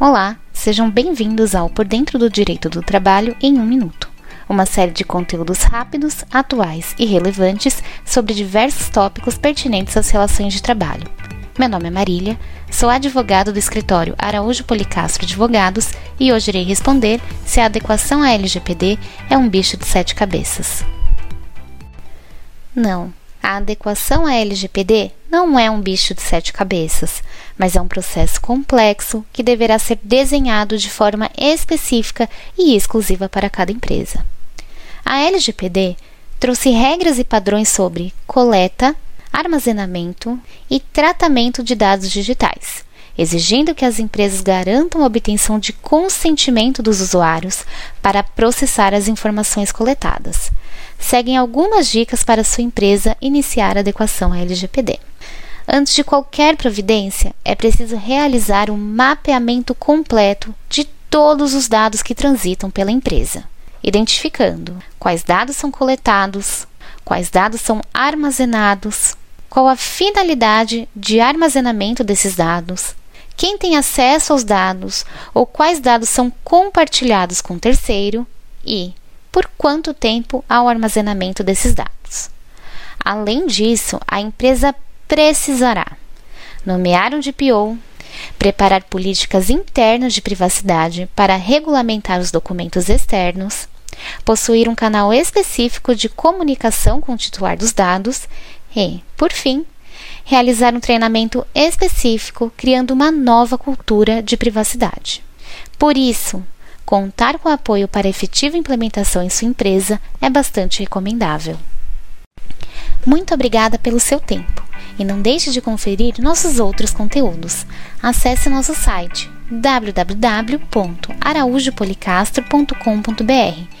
Olá, sejam bem-vindos ao Por Dentro do Direito do Trabalho em um Minuto, uma série de conteúdos rápidos, atuais e relevantes sobre diversos tópicos pertinentes às relações de trabalho. Meu nome é Marília, sou advogado do escritório Araújo Policastro Advogados e hoje irei responder se a adequação à LGPD é um bicho de sete cabeças. Não, a adequação à LGPD não é um bicho de sete cabeças, mas é um processo complexo que deverá ser desenhado de forma específica e exclusiva para cada empresa. A LGPD trouxe regras e padrões sobre coleta, armazenamento e tratamento de dados digitais, exigindo que as empresas garantam a obtenção de consentimento dos usuários para processar as informações coletadas seguem algumas dicas para sua empresa iniciar a adequação à LGPD. Antes de qualquer providência, é preciso realizar um mapeamento completo de todos os dados que transitam pela empresa, identificando quais dados são coletados, quais dados são armazenados, qual a finalidade de armazenamento desses dados, quem tem acesso aos dados ou quais dados são compartilhados com terceiro e, por quanto tempo há o armazenamento desses dados. Além disso, a empresa precisará nomear um DPO, preparar políticas internas de privacidade para regulamentar os documentos externos, possuir um canal específico de comunicação com o titular dos dados e, por fim, realizar um treinamento específico criando uma nova cultura de privacidade. Por isso, contar com apoio para efetiva implementação em sua empresa é bastante recomendável. Muito obrigada pelo seu tempo e não deixe de conferir nossos outros conteúdos. Acesse nosso site www.araújopolicastro.com.br